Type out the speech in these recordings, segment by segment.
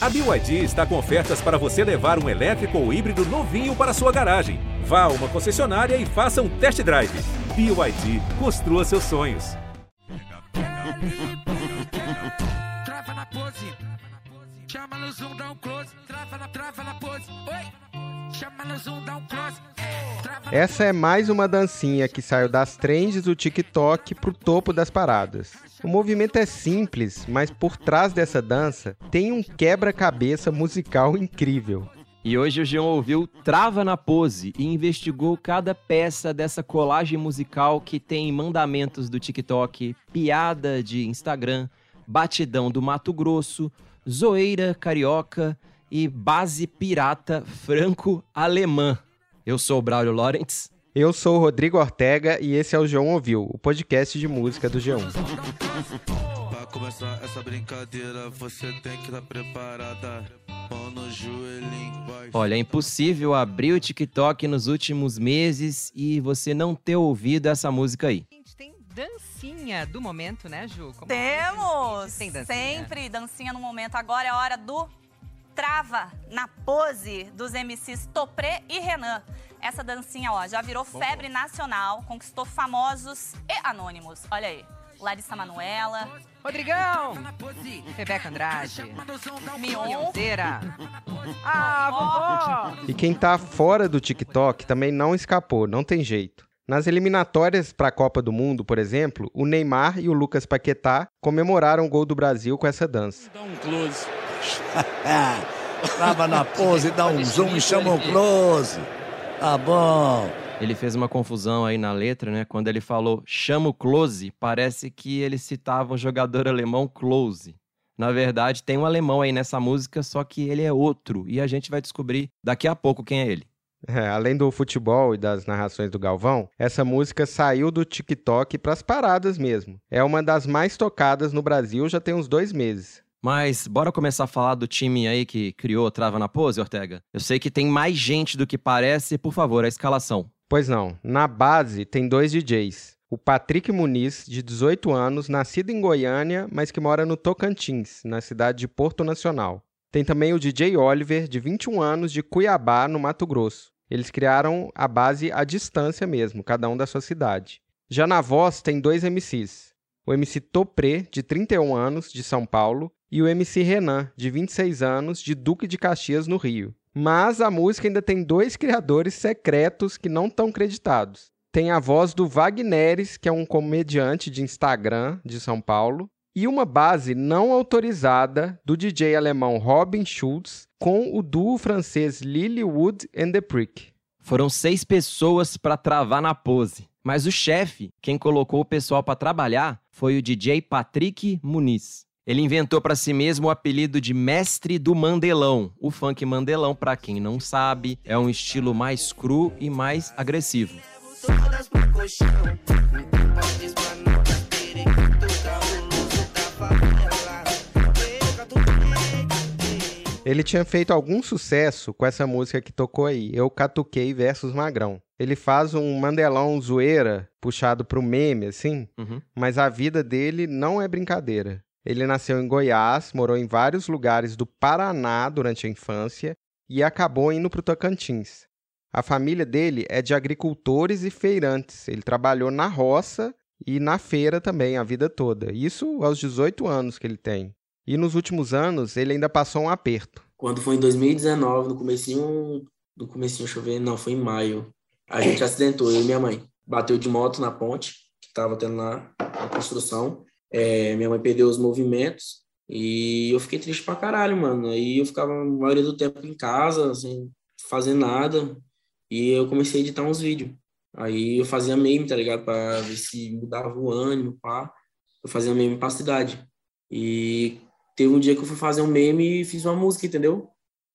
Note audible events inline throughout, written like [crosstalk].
A BYD está com ofertas para você levar um elétrico ou híbrido novinho para sua garagem. Vá a uma concessionária e faça um test drive. BYD, construa seus sonhos. Trava na pose. Chama no zoom, dá um close. Trava na, trava na pose. Oi. Essa é mais uma dancinha que saiu das trends do TikTok pro topo das paradas. O movimento é simples, mas por trás dessa dança tem um quebra-cabeça musical incrível. E hoje o Jean ouviu Trava na Pose e investigou cada peça dessa colagem musical que tem mandamentos do TikTok, piada de Instagram, batidão do Mato Grosso, zoeira carioca e base pirata franco-alemã. Eu sou o Braulio Lawrence. Eu sou o Rodrigo Ortega e esse é o João Ouviu, o podcast de música do G1. Pra começar essa brincadeira, você tem que estar preparada. Mão no joelhinho, vai. Olha, é impossível abrir o TikTok nos últimos meses e você não ter ouvido essa música aí. Gente, tem dancinha do momento, né, Ju? Como Temos! Tem dancinha. Sempre dancinha no momento. Agora é a hora do Trava na pose dos MCs Topré e Renan. Essa dancinha, ó, já virou febre nacional, conquistou famosos e anônimos. Olha aí. Larissa Manoela, Rodrigão! Rebeca Andrade. Chama no zoom, dá Mion, Beyoncéra. Ah, vovó! E quem tá fora do TikTok também não escapou, não tem jeito. Nas eliminatórias para a Copa do Mundo, por exemplo, o Neymar e o Lucas Paquetá comemoraram o gol do Brasil com essa dança. Dá um close. [laughs] Trava na pose, dá um zoom e chama o close. Tá bom. Ele fez uma confusão aí na letra, né? Quando ele falou chama o Close, parece que ele citava um jogador alemão Close. Na verdade, tem um alemão aí nessa música, só que ele é outro. E a gente vai descobrir daqui a pouco quem é ele. É, além do futebol e das narrações do Galvão, essa música saiu do TikTok para as paradas mesmo. É uma das mais tocadas no Brasil já tem uns dois meses. Mas bora começar a falar do time aí que criou Trava na Pose, Ortega? Eu sei que tem mais gente do que parece, por favor, a escalação. Pois não, na base tem dois DJs. O Patrick Muniz, de 18 anos, nascido em Goiânia, mas que mora no Tocantins, na cidade de Porto Nacional. Tem também o DJ Oliver, de 21 anos, de Cuiabá, no Mato Grosso. Eles criaram a base à distância mesmo, cada um da sua cidade. Já na voz tem dois MCs. O MC Topré, de 31 anos, de São Paulo, e o MC Renan, de 26 anos, de Duque de Caxias, no Rio. Mas a música ainda tem dois criadores secretos que não estão creditados. Tem a voz do Wagneres, que é um comediante de Instagram de São Paulo, e uma base não autorizada do DJ alemão Robin Schulz com o duo francês Lilywood and the Prick. Foram seis pessoas para travar na pose. Mas o chefe, quem colocou o pessoal para trabalhar, foi o DJ Patrick Muniz. Ele inventou para si mesmo o apelido de Mestre do Mandelão. O funk Mandelão, para quem não sabe, é um estilo mais cru e mais agressivo. Ele tinha feito algum sucesso com essa música que tocou aí, Eu Catuquei versus Magrão. Ele faz um mandelão zoeira, puxado pro meme, assim, Uhum. mas a vida dele não é brincadeira. Ele nasceu em Goiás, morou em vários lugares do Paraná durante a infância e acabou indo pro Tocantins. A família dele é de agricultores e feirantes. Ele trabalhou na roça e na feira também a vida toda. Isso aos 18 anos que ele tem. E nos últimos anos ele ainda passou um aperto. Quando foi em 2019, no comecinho, no comecinho, deixa eu ver, não, foi em maio. A gente acidentou, eu e minha mãe. Bateu de moto na ponte, que tava tendo lá a construção. É, minha mãe perdeu os movimentos e eu fiquei triste pra caralho, mano. Aí eu ficava a maioria do tempo em casa, sem fazer nada. E eu comecei a editar uns vídeos. Aí eu fazia meme, tá ligado? Pra ver se mudava o ânimo, pá. Eu fazia meme pra cidade. E teve um dia que eu fui fazer um meme e fiz uma música, entendeu?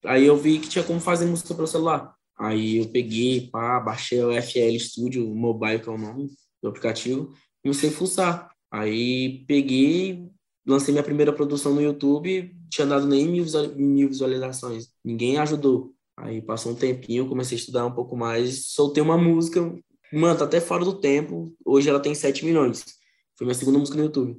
Aí eu vi que tinha como fazer música pelo celular. Aí eu peguei, pá, baixei o FL Studio Mobile, que é o nome do aplicativo, comecei a fuçar. Aí peguei, lancei minha primeira produção no YouTube, tinha dado nem mil, visual- mil visualizações. Ninguém ajudou. Aí passou um tempinho, comecei a estudar um pouco mais, soltei uma música, mano, tá até fora do tempo. Hoje ela tem 7 milhões. Foi minha segunda música no YouTube.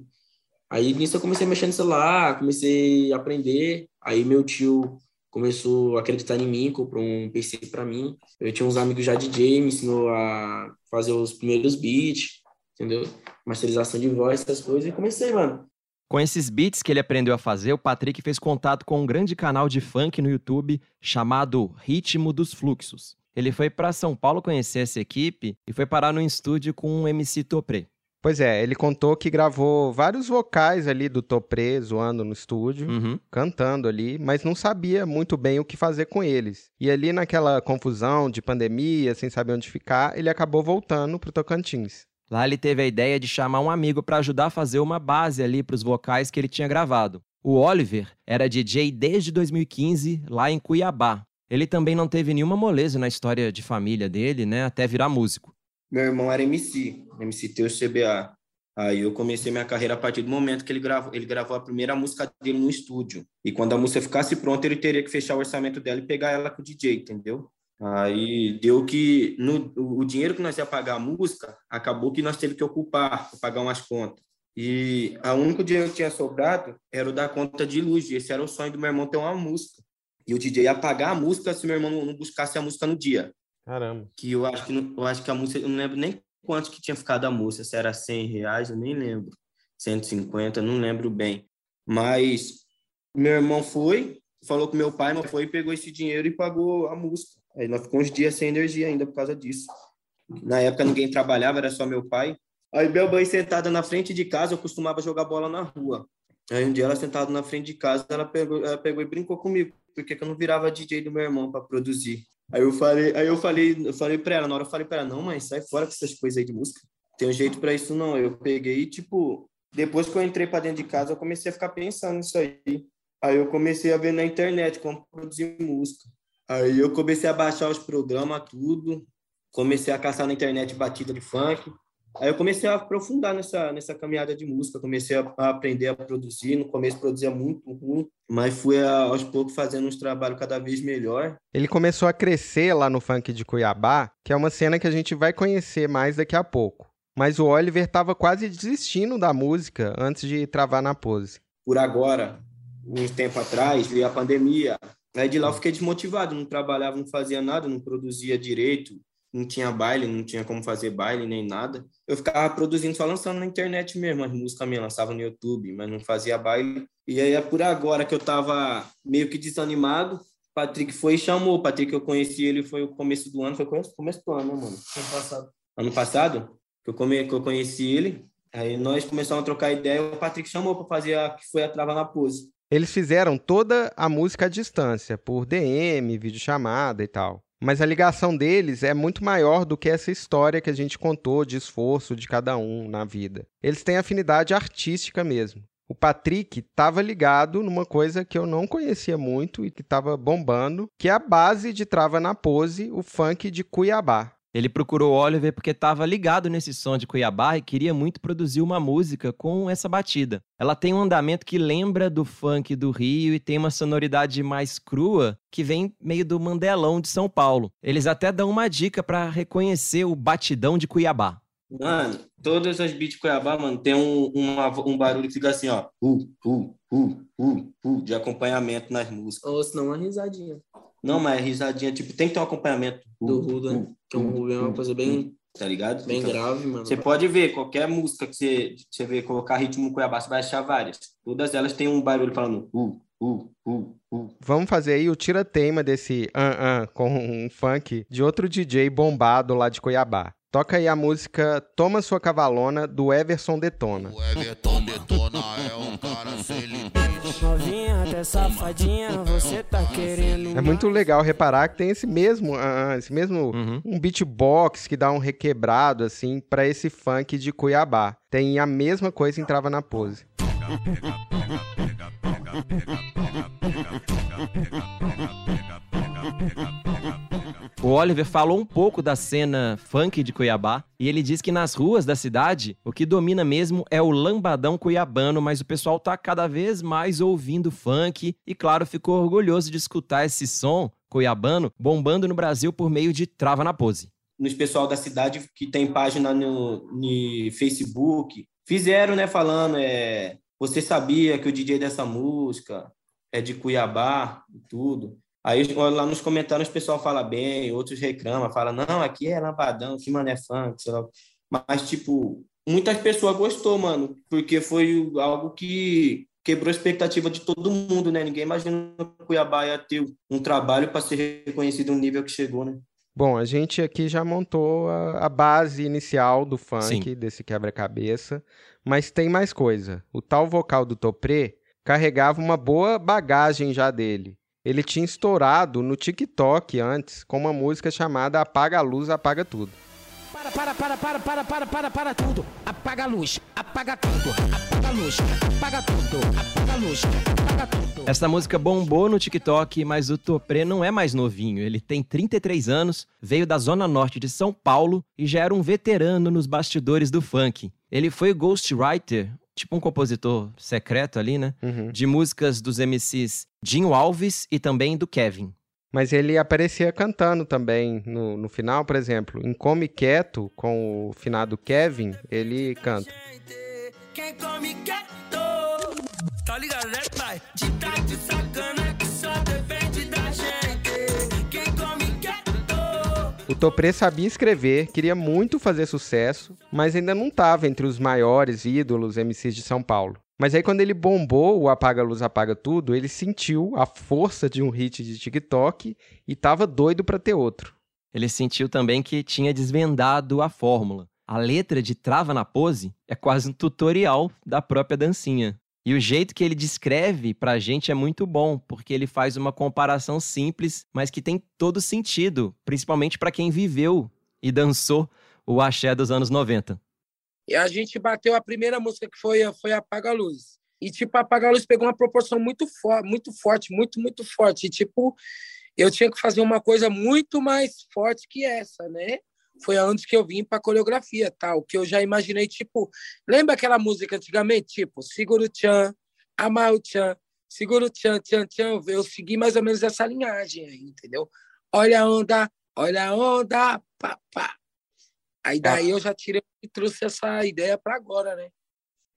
Aí nisso eu comecei a mexer no celular, comecei a aprender Aí meu tio começou a acreditar em mim, comprou um PC para mim. Eu tinha uns amigos já DJ, me ensinou a fazer os primeiros beats, entendeu? Masterização de voz, essas coisas, e comecei, mano. Com esses beats que ele aprendeu a fazer, o Patrick fez contato com um grande canal de funk no YouTube chamado Ritmo dos Fluxos. Ele foi para São Paulo conhecer essa equipe e foi parar no estúdio com um MC Topré. Pois é, ele contou que gravou vários vocais ali do Topré zoando no estúdio, Uhum. cantando ali, mas não sabia muito bem o que fazer com eles. E ali naquela confusão de pandemia, sem saber onde ficar, ele acabou voltando pro Tocantins. Lá ele teve a ideia de chamar um amigo para ajudar a fazer uma base ali para os vocais que ele tinha gravado. O Oliver era DJ desde 2015 lá em Cuiabá. Ele também não teve nenhuma moleza na história de família dele, né, até virar músico. Meu irmão era MC, MC Teu CBA. Aí eu comecei minha carreira a partir do momento que ele gravou, ele gravou a primeira música dele no estúdio. E quando a música ficasse pronta, ele teria que fechar o orçamento dela e pegar ela com o DJ, entendeu? Aí deu que no, o o dinheiro que nós ia pagar a música, acabou que nós teve que ocupar para pagar umas contas. E a único dinheiro que tinha sobrado era o da conta de luz. Esse era o sonho do meu irmão ter uma música. E o DJ ia pagar a música se meu irmão não- buscasse a música no dia Caramba. que eu acho que eu acho que a música eu não lembro nem quanto que tinha ficado a música se era 100 reais eu nem lembro 150 não lembro bem mas meu irmão foi falou com meu pai meu foi e pegou esse dinheiro e pagou a música aí nós ficamos uns dias sem energia ainda por causa disso na época ninguém trabalhava era só meu pai aí minha mãe sentada na frente de casa eu costumava jogar bola na rua aí um dia ela sentada na frente de casa ela pegou ela pegou e brincou comigo porque que eu não virava DJ do meu irmão para produzir Aí eu falei, aí eu falei, eu falei para ela, na hora eu falei para ela, não, mãe, sai fora com essas coisas aí de música. Tem um jeito para isso não. Eu peguei tipo, depois que eu entrei para dentro de casa, eu comecei a ficar pensando nisso aí. Aí eu comecei a ver na internet como produzir música. Aí eu comecei a baixar os programas tudo, comecei a caçar na internet batida de funk. Aí eu comecei a aprofundar nessa nessa caminhada de música, comecei a, a aprender a produzir. No começo produzia muito ruim, mas fui a- aos poucos fazendo uns trabalhos cada vez melhor. Ele começou a crescer lá no funk de Cuiabá, que é uma cena que a gente vai conhecer mais daqui a pouco. Mas o Oliver estava quase desistindo da música antes de travar na pose. por agora, uns tempo atrás, veio a pandemia. Aí de lá eu fiquei desmotivado, não trabalhava, não fazia nada, não produzia direito, não tinha baile, não tinha como fazer baile nem nada. Eu ficava produzindo só lançando na internet mesmo, as músicas minhas lançava no YouTube, mas não fazia baile. E aí é por agora que eu tava meio que desanimado. Patrick foi e chamou. Patrick eu conheci ele foi o começo do ano, foi começo, começo do ano, né, mano? Ano passado. Ano passado que eu, come, que eu conheci ele. Aí nós começamos a trocar ideia, o Patrick chamou para fazer a que foi a trava na pose. Eles fizeram toda a música à distância, por DM, videochamada e tal. Mas a ligação deles é muito maior do que essa história que a gente contou de esforço de cada um na vida. Eles têm afinidade artística mesmo. O Patrick estava ligado numa coisa que eu não conhecia muito e que estava bombando, que é a base de Trava na Pose, o funk de Cuiabá. Ele procurou o Oliver porque estava ligado nesse som de Cuiabá e queria muito produzir uma música com essa batida. Ela tem um andamento que lembra do funk do Rio e tem uma sonoridade mais crua que vem meio do Mandelão de São Paulo. Eles até dão uma dica para reconhecer o batidão de Cuiabá. Mano, todas as beats de Cuiabá, mano, tem um, uma- um barulho que fica assim, ó. Uh, uh, uh, uh, uh, de acompanhamento nas músicas. Ou senão uma risadinha. Não, mas risadinha, tipo, tem que ter um acompanhamento. Do Ruda, né? Que o Ruda é uma coisa bem, Tá ligado? bem Então, grave, mano. Você pode ver, qualquer música que você, você vê, colocar ritmo Cuiabá, você vai achar várias. Todas elas têm um barulho falando uh, uh, uh, uh. Vamos fazer aí o tira-teima desse an-an com um funk de outro DJ bombado lá de Cuiabá. Toca aí a música Toma Sua Cavalona, do Everson Detona. O Everton detona é um cara sem safadinha, você tá querendo. É muito legal reparar que tem esse mesmo, an-an, esse mesmo um beatbox que dá um requebrado assim pra esse funk de Cuiabá. Tem a mesma coisa em Trava na Pose. O Oliver falou um pouco da cena funk de Cuiabá e ele diz que nas ruas da cidade o que domina mesmo é o lambadão cuiabano, mas o pessoal tá cada vez mais ouvindo funk e, claro, ficou orgulhoso de escutar esse som cuiabano bombando no Brasil por meio de Trava na Pose. nos pessoal da cidade que tem página no, no Facebook, fizeram, né, falando, é, você sabia que o DJ dessa música é de Cuiabá e tudo. Aí lá nos comentários o pessoal fala bem, outros reclamam, fala não, aqui é lampadão, que mano é funk, sei lá. Mas, tipo, muitas pessoas gostou, mano, porque foi algo que quebrou a expectativa de todo mundo, né? Ninguém imagina que Cuiabá ia ter um trabalho para ser reconhecido no nível que chegou, né? Bom, a gente aqui já montou a, a base inicial do funk, Sim. desse quebra-cabeça, mas tem mais coisa. O tal vocal do Topré carregava uma boa bagagem já dele. Ele tinha estourado no TikTok antes com uma música chamada Apaga a Luz, Apaga Tudo. Para, para, para, para, para, para, para, para tudo. Apaga a luz, apaga tudo. Apaga a luz, apaga tudo. Apaga a luz, apaga tudo. Essa música bombou no TikTok, mas o Topré não é mais novinho. Ele tem 33 anos, veio da zona norte de São Paulo e já era um veterano nos bastidores do funk. Ele foi ghostwriter, tipo um compositor secreto ali, né? Uhum. De músicas dos MCs Dinho Alves e também do Kevin. Mas ele aparecia cantando também no, no final, por exemplo, em Come Quieto, com o finado Kevin, ele canta. Quem come quieto, tá ligado, né, pai? De tá de sacana O Topré sabia escrever, queria muito fazer sucesso, mas ainda não estava entre os maiores ídolos MCs de São Paulo. Mas aí quando ele bombou o Apaga Luz, Apaga Tudo, ele sentiu a força de um hit de TikTok e tava doido para ter outro. Ele sentiu também que tinha desvendado a fórmula. A letra de Trava na Pose é quase um tutorial da própria dancinha. E o jeito que ele descreve pra gente é muito bom, porque ele faz uma comparação simples, mas que tem todo sentido, principalmente pra quem viveu e dançou o axé dos anos 90. E a gente bateu a primeira música que foi, foi Apaga a Luz. E, tipo, Apaga a Luz pegou uma proporção muito, fo muito forte, muito, muito forte. E, tipo, eu tinha que fazer uma coisa muito mais forte que essa, né? Foi antes que eu vim para coreografia, tal, que eu já imaginei, tipo, lembra aquela música antigamente, tipo, segura o tchan, amarra o tchan, segura o tchan, tchan, tchan, eu segui mais ou menos essa linhagem aí, entendeu? Olha a onda, olha a onda, pá, pá. Aí daí eu já tirei e trouxe essa ideia para agora, né?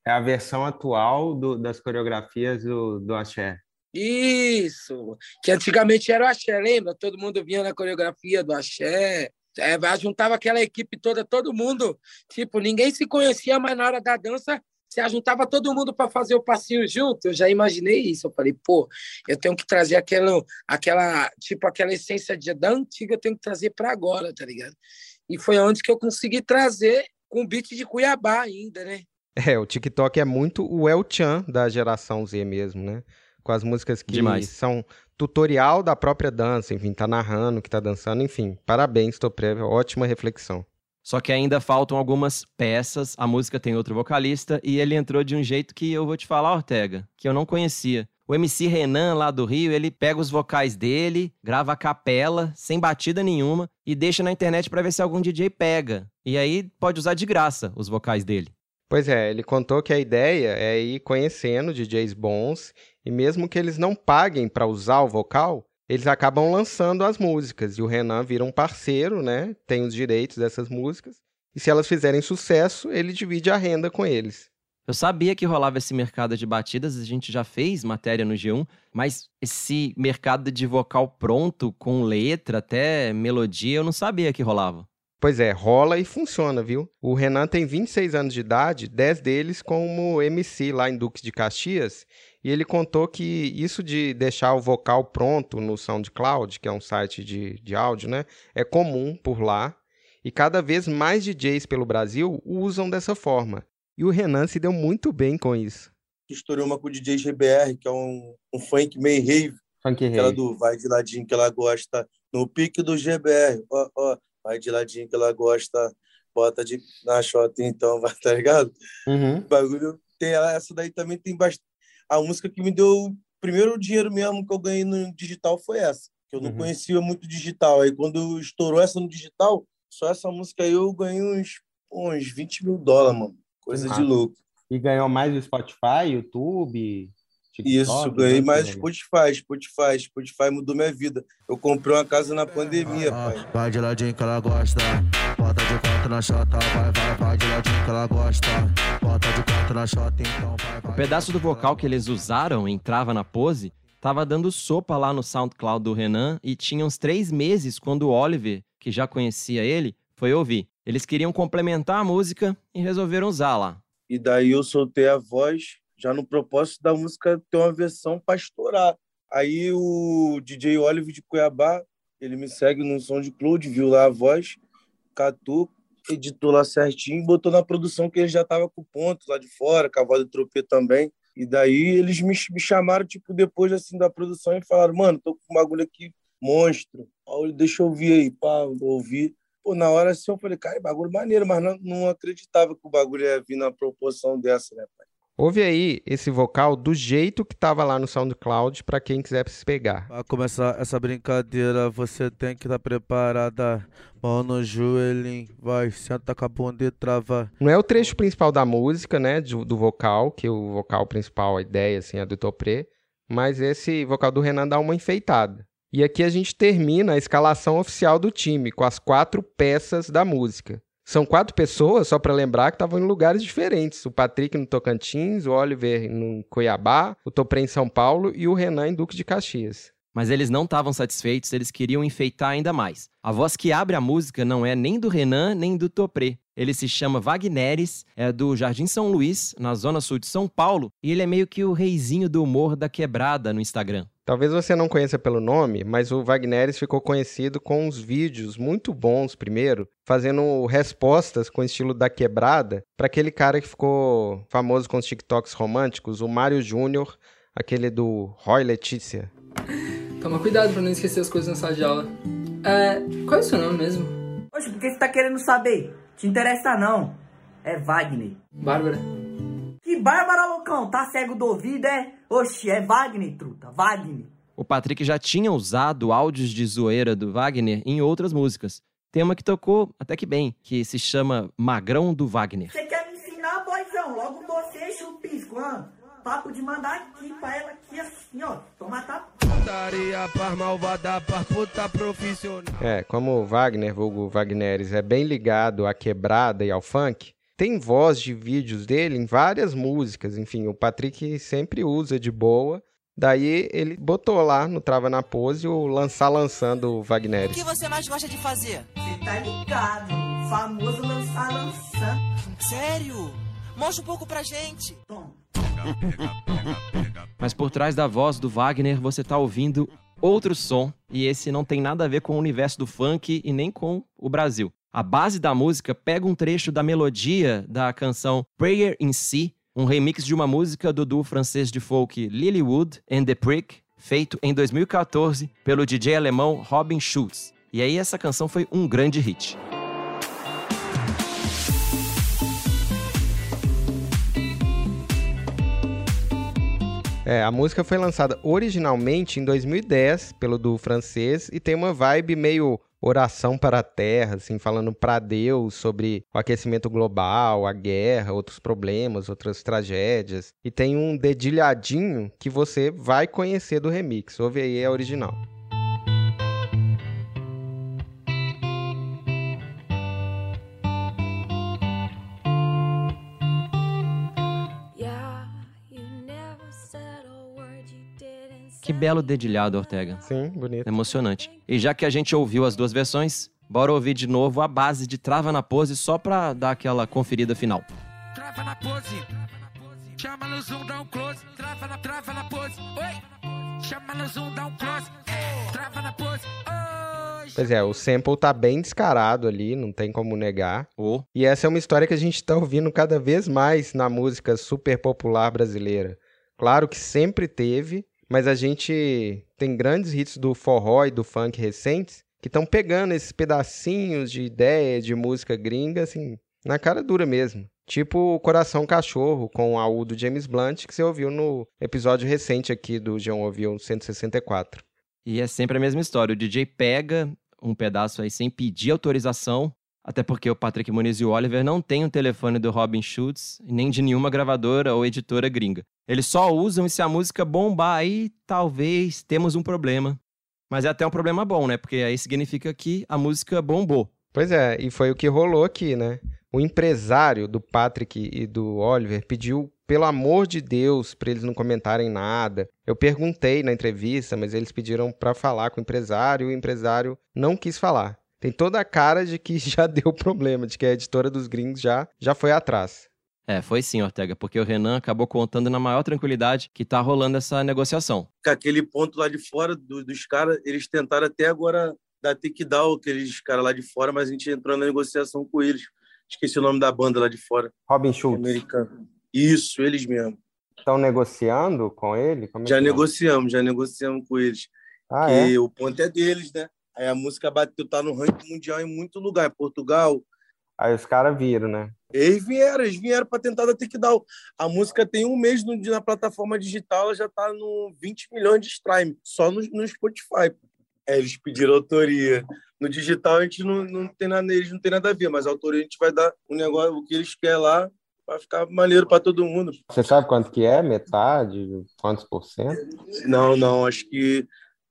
É a versão atual do- das coreografias do, do Axé. Isso! Que antigamente era o axé, lembra? Todo mundo vinha na coreografia do axé. É, juntava aquela equipe toda, todo mundo. Tipo, ninguém se conhecia, mas na hora da dança se juntava todo mundo para fazer o passinho junto. Eu já imaginei isso. Eu falei, pô, eu tenho que trazer aquela, aquela tipo, aquela essência de, da antiga, eu tenho que trazer para agora, tá ligado? E foi onde que eu consegui trazer com o beat de Cuiabá ainda, né? É, o TikTok é muito o El Chan da geração Z mesmo, né? Com as músicas que Demais. são tutorial da própria dança, enfim, tá narrando, que tá dançando, enfim. Parabéns, Topré, ótima reflexão. Só que ainda faltam algumas peças, a música tem outro vocalista e ele entrou de um jeito que eu vou te falar, Ortega, que eu não conhecia. O MC Renan, lá do Rio, ele pega os vocais dele, grava a capela, sem batida nenhuma, e deixa na internet pra ver se algum DJ pega. E aí pode usar de graça os vocais dele. Pois é, ele contou que a ideia é ir conhecendo DJs bons e mesmo que eles não paguem para usar o vocal, eles acabam lançando as músicas e o Renan vira um parceiro, né? Tem os direitos dessas músicas e se elas fizerem sucesso, ele divide a renda com eles. Eu sabia que rolava esse mercado de batidas, a gente já fez matéria no G1, mas esse mercado de vocal pronto, com letra, até melodia, eu não sabia que rolava. Pois é, rola e funciona, viu? O Renan tem 26 anos de idade, 10 deles como MC lá em Duques de Caxias, e ele contou que isso de deixar o vocal pronto no SoundCloud, que é um site de, de áudio, né, é comum por lá, e cada vez mais DJs pelo Brasil usam dessa forma. E o Renan se deu muito bem com isso. Estourou uma com o DJ GBR, que é um, um funk meio rave. Funk Aquela rave. do vai de ladinho que ela gosta. No pique do GBR, ó, ó, vai de ladinho que ela gosta. Bota de, na shota, então, vai, [laughs] tá ligado? Uhum. O bagulho tem essa daí também tem bastante. A música que me deu o primeiro dinheiro mesmo que eu ganhei no digital foi essa. Que eu não Uhum. conhecia muito digital. Aí quando estourou essa no digital, só essa música aí eu ganhei uns, uns 20 mil dólares, mano. Coisa de massa. louco. E ganhou mais do Spotify, YouTube, Isso, ganhei mais Spotify, Spotify, Spotify mudou minha vida. Eu comprei uma casa na pandemia, pai. Vai de ladinho que ela gosta. Bota de quatro na chota, vai, vai, vai de ladinho que ela gosta. Bota de quatro então. O pedaço do vocal que eles usaram em Trava na Pose tava dando sopa lá no SoundCloud do Renan e tinha uns três meses quando o Oliver, que já conhecia ele, foi ouvir. Eles queriam complementar a música e resolveram usar lá. E daí eu soltei a voz, já no propósito da música ter uma versão para estourar. Aí o DJ Oliver de Cuiabá, ele me segue no som de Cloud, viu lá a voz, catou, editou lá certinho, botou na produção que ele já tava com ponto lá de fora, voz do Tropê também. E daí eles me, me chamaram, tipo, depois assim da produção e falaram, mano, tô com um bagulho aqui, monstro. Aí, Deixa eu ouvir aí, pá, ouvi. Pô, na hora assim eu falei, cara, bagulho maneiro, mas não, não acreditava que o bagulho ia vir na proporção dessa, né, pai? Ouve aí esse vocal do jeito que tava lá no SoundCloud para quem quiser se pegar. Pra começar essa brincadeira, você tem que estar preparada. Mão no joelhinho, vai, senta com a bunda e trava. Não é o trecho principal da música, né, do, do vocal, que o vocal principal, a ideia assim é do Topré, mas esse vocal do Renan dá uma enfeitada. E aqui a gente termina a escalação oficial do time com as quatro peças da música. São quatro pessoas, só para lembrar, que estavam em lugares diferentes. O Patrick no Tocantins, o Oliver no Cuiabá, o Topré em São Paulo e o Renan em Duque de Caxias. Mas eles não estavam satisfeitos, eles queriam enfeitar ainda mais. A voz que abre a música não é nem do Renan, nem do Topré. Ele se chama Wagneres, é do Jardim São Luís, na zona sul de São Paulo, e ele é meio que o reizinho do humor da quebrada no Instagram. Talvez você não conheça pelo nome, mas o Wagneres ficou conhecido com uns vídeos muito bons primeiro, fazendo respostas com o estilo da quebrada para aquele cara que ficou famoso com os TikToks românticos, o Mário Júnior, aquele do Roy Letícia. Toma cuidado pra não esquecer as coisas na sala de aula. É, qual é o seu nome mesmo? Oxe, por que você tá querendo saber? Te interessa não. É Wagner. Bárbara. Que Bárbara, loucão? Tá cego do ouvido, é? Oxe, é Wagner, truta. Wagner. O Patrick já tinha usado áudios de zoeira do Wagner em outras músicas. Tem uma que tocou até que bem, que se chama Magrão do Wagner. Você quer me ensinar, boizão? Logo você, chupisco, hã? Papo de mandar aqui pra ela aqui assim, ó. Toma tapa. Daria pra malvada, puta profissional. É, como o Wagner, vulgo Wagneres, é bem ligado à quebrada e ao funk, tem voz de vídeos dele em várias músicas. Enfim, o Patrick sempre usa de boa. Daí ele botou lá no Trava na Pose o lançar lançando o Wagneres. O que você mais gosta de fazer? Você tá ligado? O famoso lançar lançando. Sério? Mostra um pouco pra gente. Mas por trás da voz do Wagner você tá ouvindo outro som, e esse não tem nada a ver com o universo do funk e nem com o Brasil. A base da música pega um trecho da melodia da canção Prayer in Si, um remix de uma música do duo francês de folk Lilywood and the Prick, feito em 2014 pelo DJ alemão Robin Schulz. E aí essa canção foi um grande hit. É, a música foi lançada originalmente em 2010 pelo duo francês e tem uma vibe meio oração para a terra, assim, falando para Deus sobre o aquecimento global, a guerra, outros problemas, outras tragédias. E tem um dedilhadinho que você vai conhecer do remix. Ouve aí a original. Que belo dedilhado, Ortega. Sim, bonito. Emocionante. E já que a gente ouviu as duas versões, bora ouvir de novo a base de Trava na Pose só pra dar aquela conferida final. Trava na pose. Chama no zoom, dá um close. Trava na, trava na pose. Oi. Chama no zoom, dá um close. Trava na pose. Oi. Pois é, o sample tá bem descarado ali, não tem como negar. Oh. E essa é uma história que a gente tá ouvindo cada vez mais na música super popular brasileira. Claro que sempre teve, mas a gente tem grandes hits do forró e do funk recentes que estão pegando esses pedacinhos de ideia de música gringa, assim, na cara dura mesmo. Tipo o Coração Cachorro, com o AU do James Blunt, que você ouviu no episódio recente aqui do João Ouviu 164. E é sempre a mesma história. O DJ pega um pedaço aí sem pedir autorização, até porque o Patrick Muniz e o Oliver não têm o telefone do Robin Schultz, nem de nenhuma gravadora ou editora gringa. Eles só usam e se a música bombar aí, talvez temos um problema. Mas é até um problema bom, né? Porque aí significa que a música bombou. Pois é, e foi o que rolou aqui, né? O empresário do Patrick e do Oliver pediu pelo amor de Deus, para eles não comentarem nada. Eu perguntei na entrevista, mas eles pediram para falar com o empresário e o empresário não quis falar. Tem toda a cara de que [laughs] já deu problema, de que a editora dos gringos já, já foi atrás. É, foi sim, Ortega, porque o Renan acabou contando na maior tranquilidade que tá rolando essa negociação. Com aquele ponto lá de fora do- dos caras, eles tentaram até agora dar takedown, aqueles caras lá de fora, mas a gente entrou na negociação com eles. Esqueci o nome da banda lá de fora. Robin Schultz. Americano. Isso, eles mesmo. Estão negociando com ele? Como é Já é? negociamos, já negociamos com eles. Ah, que é? o ponto é deles, né? Aí a música bateu, tá no ranking mundial em muito lugar, em Portugal. Aí os caras viram, né? Eles vieram, eles vieram para tentar dar takedown. A música tem um mês no, na plataforma digital, ela já tá no 20 milhões de stream, só no, no Spotify. É, eles pediram autoria. No digital a gente não, não tem nada, eles não tem nada a ver, mas a autoria a gente vai dar um negócio, o que eles querem lá, vai ficar maneiro para todo mundo. Você sabe quanto que é? Metade? Quantos por cento? Não, não, acho que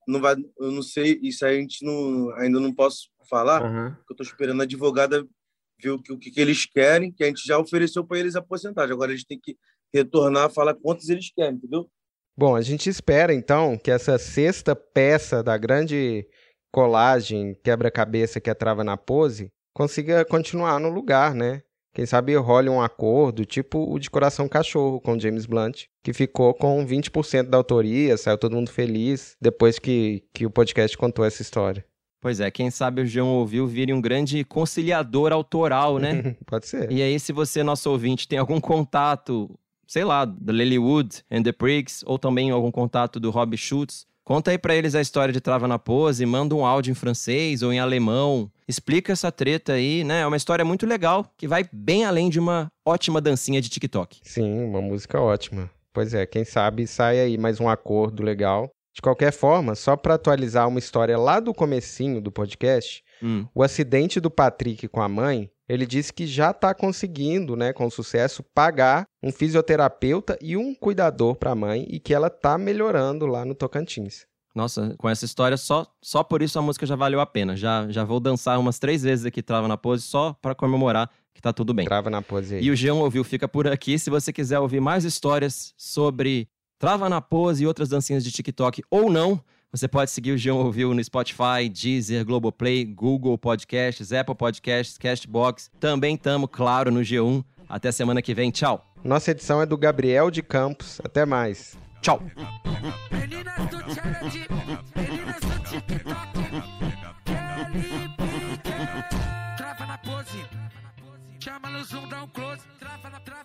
não vai, eu não sei, isso aí a gente não, ainda não posso falar, Uhum. porque eu tô esperando a advogada ver o que, o que, que eles querem, que a gente já ofereceu para eles a porcentagem. Agora eles têm que retornar, falar quantos eles querem, entendeu? Bom, a gente espera então que essa sexta peça da grande colagem quebra-cabeça que é Trava na Pose consiga continuar no lugar, né? Quem sabe role um acordo, tipo o de Coração Cachorro com James Blunt, que ficou com 20% da autoria, saiu todo mundo feliz depois que, que o podcast contou essa história. Pois é, quem sabe o João ouviu vire um grande conciliador autoral, né? [laughs] Pode ser. E aí, se você, nosso ouvinte, tem algum contato, sei lá, do Lilywood and the Prigs, ou também algum contato do Rob Schultz, conta aí pra eles a história de Trava na Pose, manda um áudio em francês ou em alemão, explica essa treta aí, né? É uma história muito legal, que vai bem além de uma ótima dancinha de TikTok. Sim, uma música ótima. Pois é, quem sabe sai aí mais um acordo legal. De qualquer forma, só para atualizar uma história lá do comecinho do podcast, Hum. o acidente do Patrick com a mãe, ele disse que já está conseguindo, né, com sucesso, pagar um fisioterapeuta e um cuidador para a mãe e que ela tá melhorando lá no Tocantins. Nossa, com essa história, só, só por isso a música já valeu a pena. Já, já vou dançar umas três vezes aqui, Trava na Pose, só pra comemorar que tá tudo bem. Trava na Pose aí. E o Jean Ouviu fica por aqui. Se você quiser ouvir mais histórias sobre Trava na Pose e outras dancinhas de TikTok ou não, você pode seguir o Geão Ouviu no Spotify, Deezer, Globoplay, Google Podcasts, Apple Podcasts, Castbox. Também tamo claro, no G1. Até semana que vem. Tchau. Nossa edição é do Gabriel de Campos. Até mais. Tchau. Chama no zoom, dá um close, trava na.